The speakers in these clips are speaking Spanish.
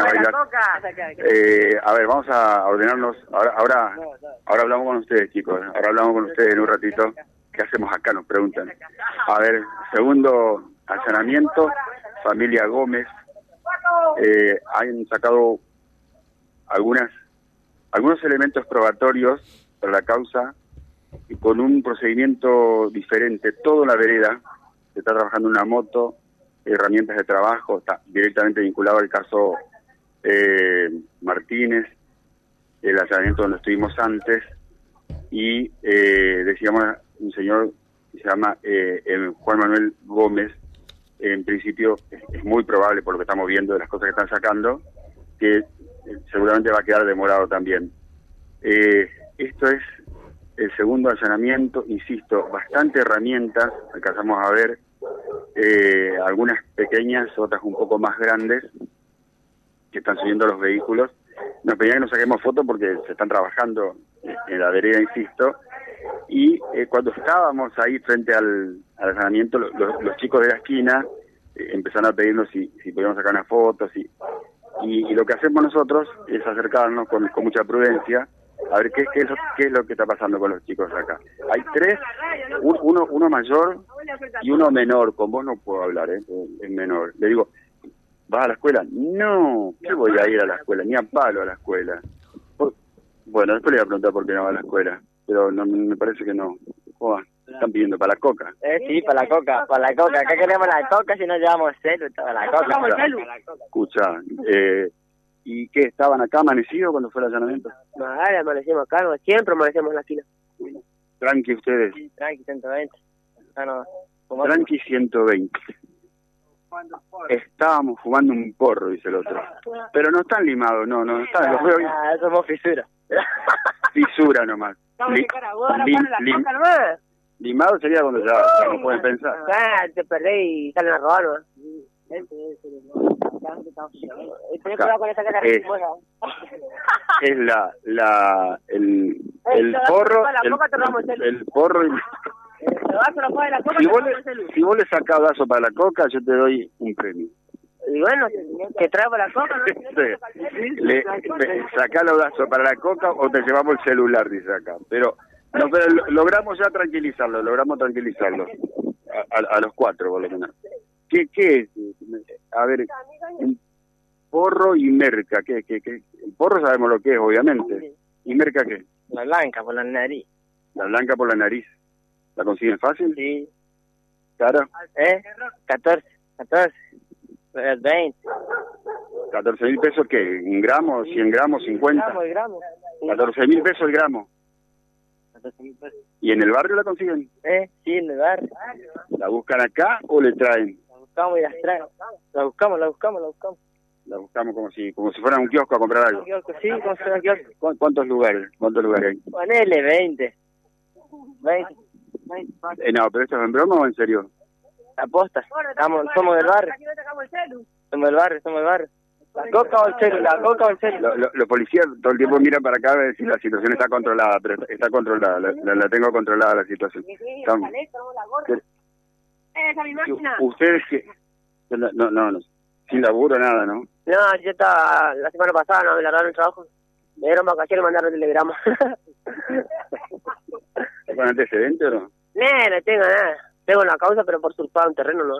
a bailar. Eh, a ver, vamos a ordenarnos. Ahora, ahora, ahora hablamos con ustedes, chicos. Ahora hablamos con ustedes en un ratito. ¿Qué hacemos acá? Nos preguntan. A ver, segundo allanamiento, familia Gómez. Eh, han sacado algunas algunos elementos probatorios para la causa y con un procedimiento diferente. Toda la vereda se está trabajando una moto, herramientas de trabajo, está directamente vinculado al caso eh, Martínez, el allanamiento donde estuvimos antes, y eh, decíamos un señor que se llama eh, Juan Manuel Gómez, en principio es, muy probable por lo que estamos viendo de las cosas que están sacando, que eh, seguramente va a quedar demorado también. esto es el segundo allanamiento, insisto, bastante herramientas, alcanzamos a ver eh, algunas pequeñas, otras un poco más grandes, que están subiendo los vehículos. Nos pedían que nos saquemos fotos porque se están trabajando en la vereda, insisto, y eh, cuando estábamos ahí frente al, allanamiento, los, chicos de la esquina eh, empezaron a pedirnos si, si podíamos sacar unas fotos, y, y, lo que hacemos nosotros es acercarnos con, con mucha prudencia, a ver qué, qué, es lo, qué es lo que está pasando con los chicos acá. Hay tres, uno, uno mayor y uno menor. Con vos no puedo hablar, ¿eh? es menor. Le digo, ¿vas a la escuela? No, ¿qué voy a ir a la escuela? Ni a palo a la escuela. Bueno, después le voy a preguntar por qué no va a la escuela, pero no, me parece que no. ¿Cómo Están pidiendo para la coca. Eh, sí, para la coca, para la coca. Acá queremos la coca si no llevamos celu, para la coca. Escucha, eh, ¿Y qué? ¿Estaban acá amanecidos cuando fue el allanamiento? No, amanecimos acá, siempre amanecemos en la esquina. Tranqui ustedes. tranqui 120. tranqui 120. Estábamos fumando un porro, dice el otro. Pero no están limados, no, no, están, los veo bien. Ah, somos fisura. fisura nomás. Li, lim, limado sería cuando ya, no pueden pensar. Ah, te perdí y salen a robar, es, la la el el porro el, el porro y, si vos, le, si vos le sacás vaso para la coca yo te doy un premio y bueno que traigo la coca le, sacá los vasos para la coca o te llevamos el celular dice acá pero no pero logramos ya tranquilizarlo logramos tranquilizarlo a, a los cuatro por lo menos ¿Qué, qué es? A ver, porro y merca. ¿qué, qué, qué? El porro sabemos lo que es, obviamente. ¿Y merca qué? La blanca por la nariz. La blanca por la nariz. ¿La consiguen fácil? Sí. ¿Cara? ¿Eh? 14, 14, 20. ¿14 mil pesos qué? ¿Un gramo, 100 gramos, 50? Gramo, gramo. 14 mil pesos el gramo. ¿Y en el barrio la consiguen? Eh, sí, en el barrio. ¿La buscan acá o le traen? buscamos y las traemos. La buscamos, la buscamos, la buscamos. La buscamos como si como si fuera un kiosco a comprar algo. sí, como si fuera un kiosco. ¿Cuántos lugares? ¿Cuántos lugares hay? Ponele 20. 20. Eh, no, pero esto es en broma o en serio? Aposta. Estamos, somos del barrio. Somos del barrio, somos del barrio. La coca o el celu, la coca o el celu. Los policías todo el tiempo miran para acá a ver si la situación está controlada, pero está controlada, la, la, tengo controlada la situación. Estamos. ¿Esa mi máquina? Ustedes que... No, no, no, sin laburo, nada, ¿no? No, yo estaba, la semana pasada no me largaron el trabajo. Me dieron vacaciones y mandaron el telegrama. ¿Es con antecedente o no? No, no tengo nada. Tengo la causa, pero por surfar un terreno, ¿no?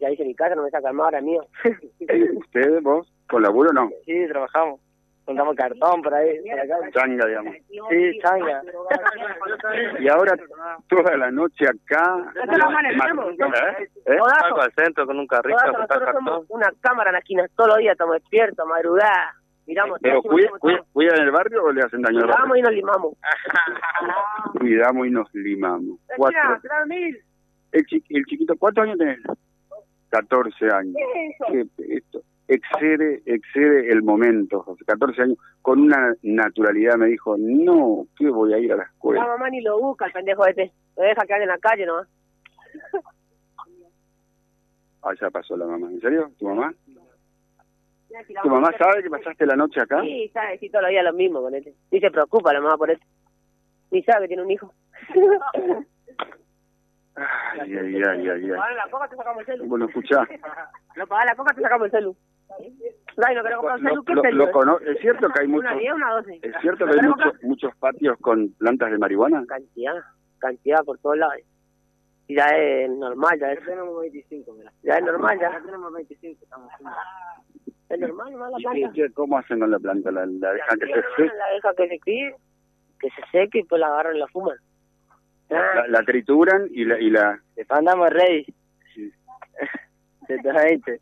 Ya hice mi casa, no me saca más, ahora mío. ¿Ustedes, vos, con laburo no? Sí, trabajamos juntamos cartón por ahí. Changa, digamos. Sí, changa. y ahora toda la noche acá. ¿Eh? ¿Eh? Salgo al centro con un carrito a cartón. Una cámara en la esquina, todos los días estamos despiertos, madrugada. Miramos ¿Pero cuida, en el barrio o le hacen daño al barrio? Cuidamos y nos limamos. Cuidamos y nos limamos. Cuatro. El, el chiquito, ¿cuántos años tenés? 14 años. ¿Qué es esto? excede, excede el momento, José, 14 años, con una naturalidad me dijo, no, ¿qué voy a ir a la escuela? La mamá ni lo busca, el pendejo este, lo deja quedar en la calle ¿no? Ah, ya pasó la mamá, ¿en serio? ¿Tu mamá? ¿Tu mamá sabe que pasaste la noche acá? Sí, sabe, sí, todos los días lo mismo con este. Ni se preocupa la mamá por eso. Ni sabe que tiene un hijo. Ay, ay, ay, ay, ay. la coca, te sacamos el celu. Bueno, escuchá. No pagas la coca, te sacamos el celu. ¿Es cierto que hay muchos, ¿es cierto que hay muchos, muchos patios con plantas de marihuana? Cantidad, cantidad por todos lados. Y ya es normal, ya es... tenemos 25, mira. Ya es normal, ya. tenemos 25, estamos Es normal, normal la planta. ¿Y ¿Cómo hacen con la planta? ¿La, la dejan que se seque? La dejan que se críe, que se seque y pues la agarran y la fuman. La, la, trituran y la... Y la... Andamos rey. Sí. 120.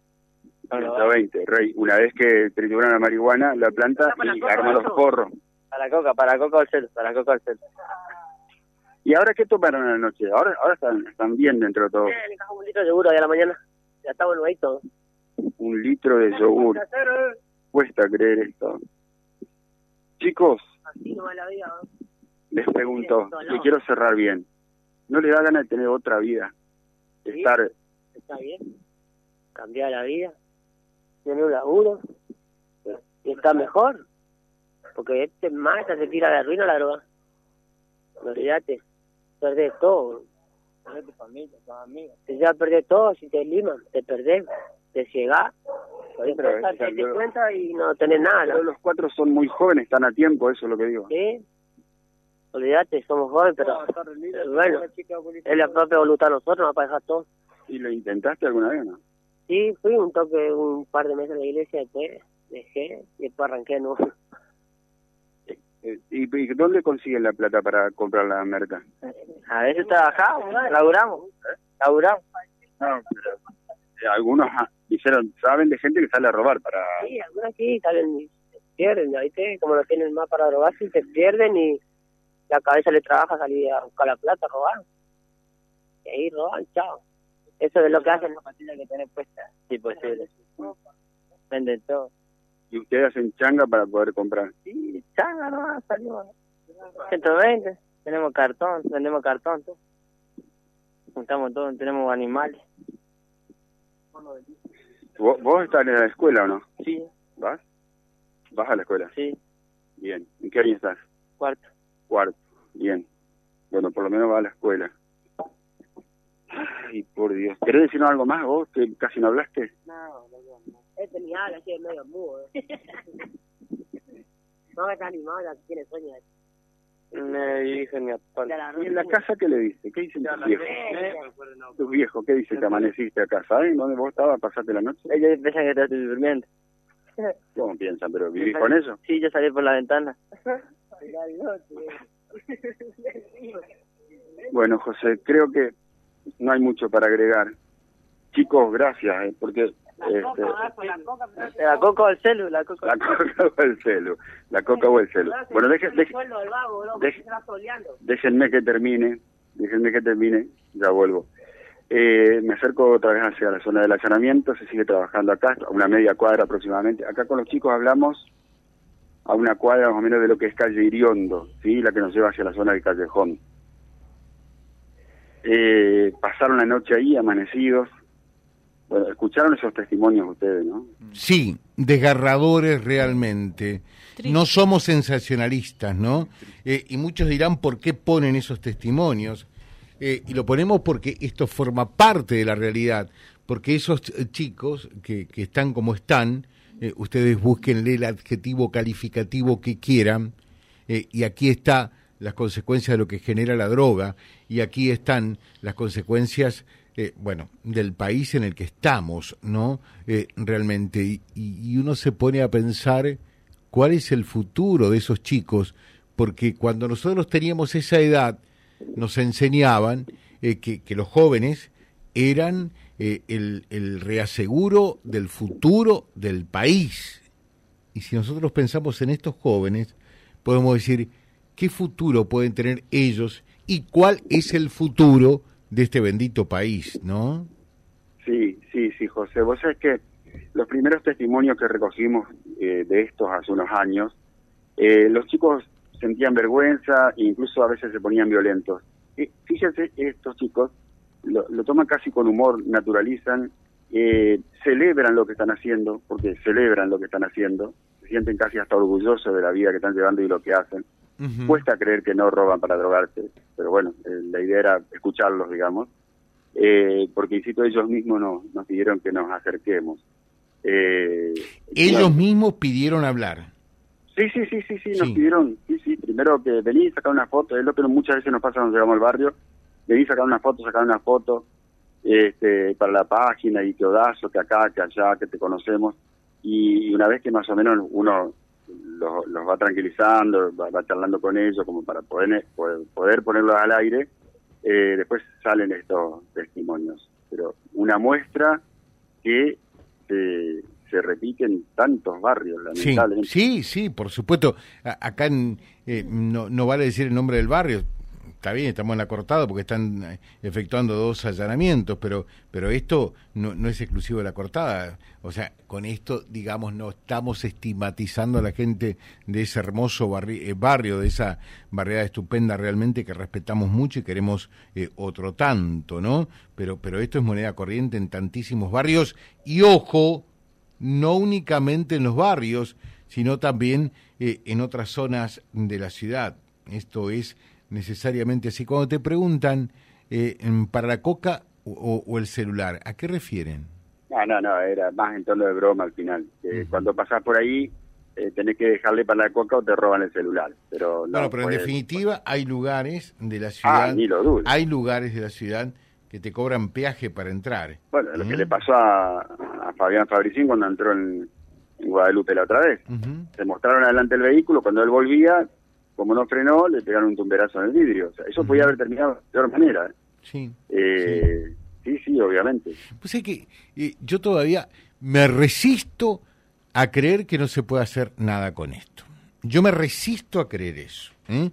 120, rey. Una vez que trituran la marihuana, la planta y arman los porros. Para coca, para coca o celo, para coca o celo. ¿Y ahora qué tomaron en la noche? Ahora ahora están, están bien dentro de todo. un litro de hoy a la mañana. Ya está bueno ahí todo. Un litro de yogur. Cuesta creer esto. Chicos, les pregunto, y quiero cerrar bien. ¿No le da ganas de tener otra vida? estar... Está bien. Cambiar la vida. Tener un laburo. Y está mejor. Porque este más se tira a la ruina la droga. No olvídate perdés todo. Perdés tu familia, tus amigos. Te ya perdés todo, si te liman, te perdés, te te das cuenta y no tenés nada. Pero los cuatro son muy jóvenes, están a tiempo, eso es lo que digo. Sí, olvídate, somos jóvenes, pero, bueno, es la propia voluntad de nosotros, va a dejar todo. ¿Y lo intentaste alguna vez o no? Sí, fui un toque un par de meses en la iglesia, después dejé y después arranqué no eh, ¿Y, dónde consiguen la plata para comprar la merca? A veces trabajamos, laburamos, ¿Eh? laburamos. No, pero eh, algunos ah, dijeron, saben de gente que sale a robar para... Sí, algunos sí, salen, se pierden, ¿viste? Como no tienen más para robar, sí, se pierden y la cabeza le trabaja salir a buscar la plata, robar. Y ahí roban, chao. Eso es lo que hacen. La que tienen puesta. Sí, posible. Venden todo. ¿Y ustedes hacen changa para poder comprar? Sí, changa no, salimos. 120, tenemos cartón, vendemos cartón, todo. Juntamos todo, tenemos animales. ¿Vos, ¿Vos estás en la escuela o no? Sí. ¿Vas? ¿Vas a la escuela? Sí. Bien. ¿En qué año estás? Cuarto. Cuarto, bien. Bueno, por lo menos va a la escuela. Ay, por Dios. ¿Querés decirnos algo más vos que casi no hablaste? No, no, no. Este ni habla, así es medio mudo. no, está animado, tiene sueño. Me dije mi papá. ¿Y en la casa qué le dice? ¿Qué dicen tus viejos? ¿Tus viejos qué dicen? ¿Te amaneciste acá? ¿Saben dónde vos estabas? ¿Pasaste la noche? Ellos piensan que estoy durmiendo. ¿Cómo piensan? ¿Pero vivís con eso? Sí, yo salí por la ventana. bueno, José, creo que no hay mucho para agregar. Chicos, gracias, ¿eh? porque este, la coca o el celu, la coca. o el celu, la coca o el celu. Bueno, déjenme que termine, déjenme que termine, ya vuelvo. Eh, me acerco otra vez hacia la zona del allanamiento, se sigue trabajando acá, a una media cuadra aproximadamente. Acá con los chicos hablamos a una cuadra más o menos de lo que es calle Iriondo, ¿sí? la que nos lleva hacia la zona del callejón. Eh, pasaron la noche ahí, amanecidos, bueno, escucharon esos testimonios ustedes, ¿no? Sí, desgarradores realmente. No somos sensacionalistas, ¿no? Eh, y muchos dirán por qué ponen esos testimonios. Eh, y lo ponemos porque esto forma parte de la realidad. Porque esos chicos que, que están como están, eh, ustedes búsquenle el adjetivo calificativo que quieran, y aquí está las consecuencias de lo que genera la droga, y aquí están las consecuencias eh, bueno, del país en el que estamos, ¿no? Eh, realmente, y, uno se pone a pensar cuál es el futuro de esos chicos, porque cuando nosotros teníamos esa edad, nos enseñaban eh, que, los jóvenes eran el, el reaseguro del futuro del país. Y si nosotros pensamos en estos jóvenes, podemos decir, ¿qué futuro pueden tener ellos y cuál es el futuro de este bendito país, ¿no? Sí, sí, sí, José. Vos sabés que los primeros testimonios que recogimos eh, de estos hace unos años, eh, los chicos sentían vergüenza e incluso a veces se ponían violentos. Y fíjense, estos chicos lo, toman casi con humor, naturalizan, eh, celebran lo que están haciendo, porque celebran lo que están haciendo, se sienten casi hasta orgullosos de la vida que están llevando y lo que hacen. Cuesta creer que no roban para drogarse, pero bueno, eh, la idea era escucharlos, digamos, eh, porque insisto, ellos mismos nos, nos pidieron que nos acerquemos. Eh, Ellos mismos pidieron hablar. Sí, sí, sí, sí, sí, nos pidieron, sí, sí, primero que vení, sacar una foto, es lo que muchas veces nos pasa cuando llegamos al barrio, vení, sacar una foto, sacar una foto, este, para la página y que odazo, que acá, que allá, que te conocemos, y una vez que más o menos uno los, va tranquilizando, va, charlando con ellos como para poder, poder, ponerlos al aire, eh, después salen estos testimonios. Pero una muestra que se, se repite en tantos barrios, lamentablemente. Sí, sí, por supuesto. acá eh, no, no vale decir el nombre del barrio, está bien, estamos en la cortada porque están eh, efectuando dos allanamientos, pero, pero esto no, es exclusivo de la cortada. O sea, con esto, digamos, no estamos estigmatizando a la gente de ese hermoso eh, barrio, de esa barriada estupenda realmente que respetamos mucho y queremos eh, otro tanto, ¿no? Pero, pero esto es moneda corriente en tantísimos barrios y ojo, no únicamente en los barrios, sino también en otras zonas de la ciudad. Esto es necesariamente así. Cuando te preguntan eh, para la coca o, el celular, ¿a qué refieren? No, no, no, era más en tono de broma al final. Cuando pasás por ahí, eh, tenés que dejarle para la coca o te roban el celular. Pero no, pero en definitiva hay lugares de la ciudad, ah, ni lo dudo. hay lugares de la ciudad que te cobran peaje para entrar. Bueno, lo que le pasó a, Fabián Fabricín cuando entró en, Guadalupe la otra vez. Se mostraron adelante el vehículo, cuando él volvía, como no frenó, le pegaron un tumberazo en el vidrio. O sea, eso podía haber terminado de peor manera. Sí, eh, sí. sí. obviamente. Pues es que eh, yo todavía me resisto a creer que no se puede hacer nada con esto. Yo me resisto a creer eso. ¿eh?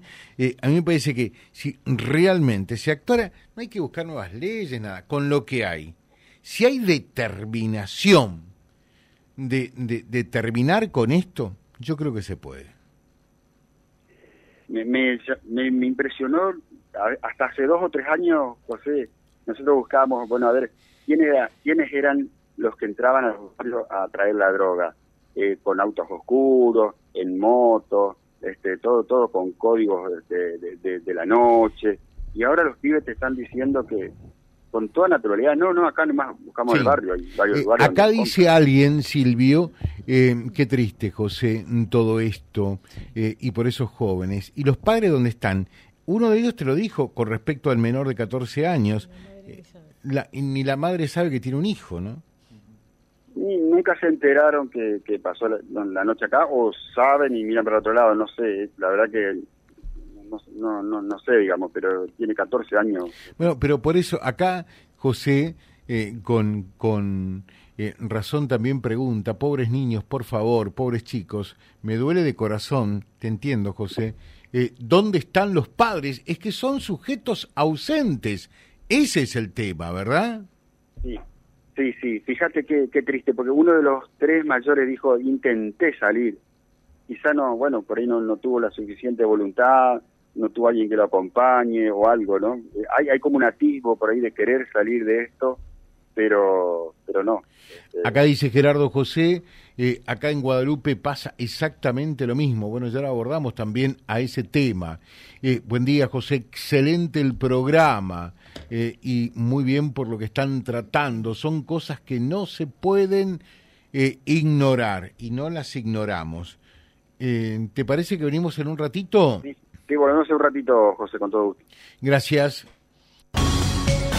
a mí me parece que si realmente se actuara, no hay que buscar nuevas leyes, nada, con lo que hay. Si hay determinación de, de terminar con esto, yo creo que se puede me, me, me, impresionó, hasta hace dos o tres años, José, nosotros buscábamos, bueno, a ver, ¿quién era, quiénes eran los que entraban a, a traer la droga, eh, con autos oscuros, en moto, este, todo, todo con códigos de, de, la noche, y ahora los pibes te están diciendo que con toda naturalidad, no, no, acá nomás buscamos el barrio, hay varios eh, Acá dice alguien, Silvio, eh, qué triste, José, todo esto, eh, y por esos jóvenes. ¿Y los padres dónde están? Uno de ellos te lo dijo con respecto al menor de 14 años. La, ni la madre sabe que tiene un hijo, ¿no? Ni, nunca se enteraron que, pasó la, noche acá, o saben y miran para otro lado, no sé. La verdad que no, no, no, sé, digamos, pero tiene 14 años. Bueno, pero por eso acá, José, eh, con, con eh, razón también pregunta, pobres niños, por favor, pobres chicos, me duele de corazón, te entiendo, José, eh, ¿dónde están los padres? Es que son sujetos ausentes. Ese es el tema, ¿verdad? Sí, sí, sí. Fíjate qué, qué triste, porque uno de los tres mayores dijo, intenté salir. Quizá no, bueno, por ahí no, no tuvo la suficiente voluntad, no tuvo alguien que lo acompañe o algo, ¿no? Eh, hay, hay como un atisbo por ahí de querer salir de esto pero, pero no. Este, acá dice Gerardo José, eh, acá en Guadalupe pasa exactamente lo mismo. Bueno, ya lo abordamos también a ese tema. Eh, buen día, José, excelente el programa eh, y muy bien por lo que están tratando. Son cosas que no se pueden ignorar y no las ignoramos. ¿Te parece que venimos en un ratito? Sí, sí volvemos en un ratito, José, con todo gusto. Gracias